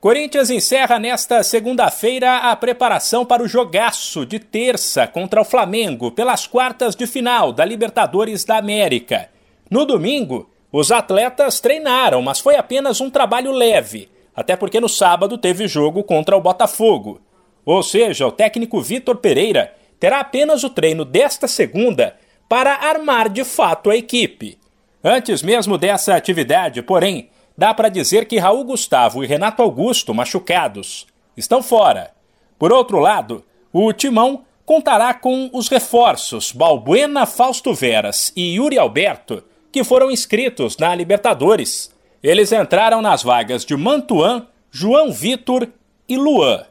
Corinthians encerra nesta segunda-feira a preparação para o jogaço de terça contra o Flamengo pelas quartas de final da Libertadores da América. No domingo, os atletas treinaram, mas foi apenas um trabalho leve, até porque no sábado teve jogo contra o Botafogo. Ou seja, o técnico Vitor Pereira terá apenas o treino desta segunda para armar de fato a equipe. Antes mesmo dessa atividade, porém, dá para dizer que Raul Gustavo e Renato Augusto, machucados, estão fora. Por outro lado, o Timão contará com os reforços Balbuena, Fausto Veras e Yuri Alberto, que foram inscritos na Libertadores. Eles entraram nas vagas de Mantuan, João Vitor e Luan.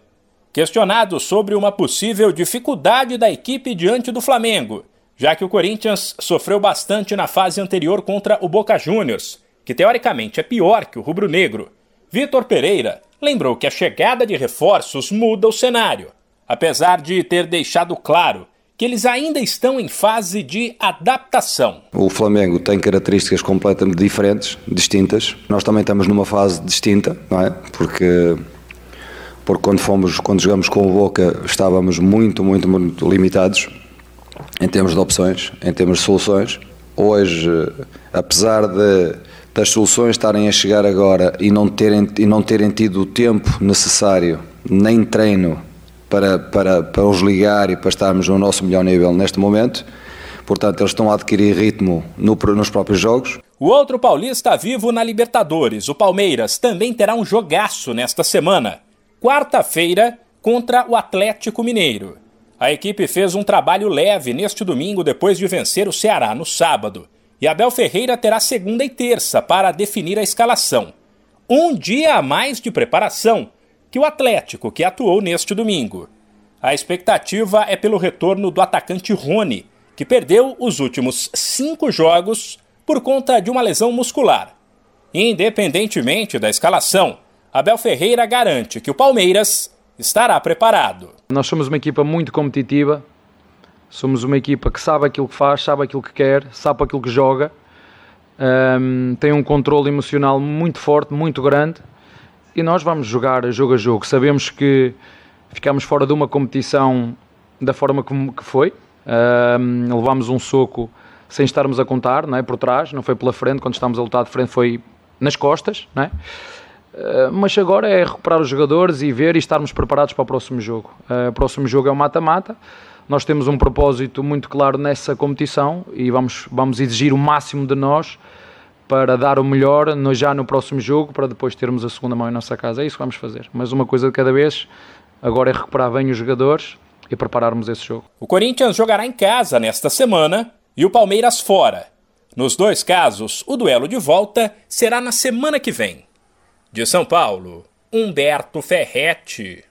Questionado sobre uma possível dificuldade da equipe diante do Flamengo, já que o Corinthians sofreu bastante na fase anterior contra o Boca Juniors que teoricamente é pior que o rubro-negro, Vitor Pereira lembrou que a chegada de reforços muda o cenário, apesar de ter deixado claro que eles ainda estão em fase de adaptação. O Flamengo tem características completamente diferentes, distintas. Nós também estamos numa fase distinta, não é? Porque porque quando fomos, quando jogamos com o Boca, estávamos muito, muito, muito limitados em termos de opções, em termos de soluções. Hoje, apesar de das soluções estarem a chegar agora e não terem, e não terem tido o tempo necessário, nem treino, para, para, para os ligar e para estarmos no nosso melhor nível neste momento. Portanto, eles estão a adquirir ritmo no, nos próprios jogos. O outro paulista vivo na Libertadores, o Palmeiras, também terá um jogaço nesta semana. Quarta-feira, contra o Atlético Mineiro. A equipe fez um trabalho leve neste domingo depois de vencer o Ceará no sábado. E Abel Ferreira terá segunda e terça para definir a escalação. Um dia a mais de preparação que o Atlético, que atuou neste domingo. A expectativa é pelo retorno do atacante Rony, que perdeu os últimos cinco jogos por conta de uma lesão muscular. Independentemente da escalação, Abel Ferreira garante que o Palmeiras estará preparado. Nós somos uma equipa muito competitiva, Somos uma equipa que sabe aquilo que faz, sabe aquilo que quer, sabe aquilo que joga, um, tem um controle emocional muito forte, muito grande e nós vamos jogar jogo a jogo. Sabemos que ficamos fora de uma competição da forma como que foi, um, levámos um soco sem estarmos a contar, não é? por trás, não foi pela frente, quando estávamos a lutar de frente foi nas costas, não é? Uh, mas agora é recuperar os jogadores e ver e estarmos preparados para o próximo jogo. Uh, o próximo jogo é o mata-mata. Nós temos um propósito muito claro nessa competição e vamos, vamos exigir o máximo de nós para dar o melhor no, já no próximo jogo, para depois termos a segunda mão em nossa casa. É isso que vamos fazer. Mas uma coisa de cada vez, agora é recuperar bem os jogadores e prepararmos esse jogo. O Corinthians jogará em casa nesta semana e o Palmeiras fora. Nos dois casos, o duelo de volta será na semana que vem. De São Paulo, Humberto Ferretti.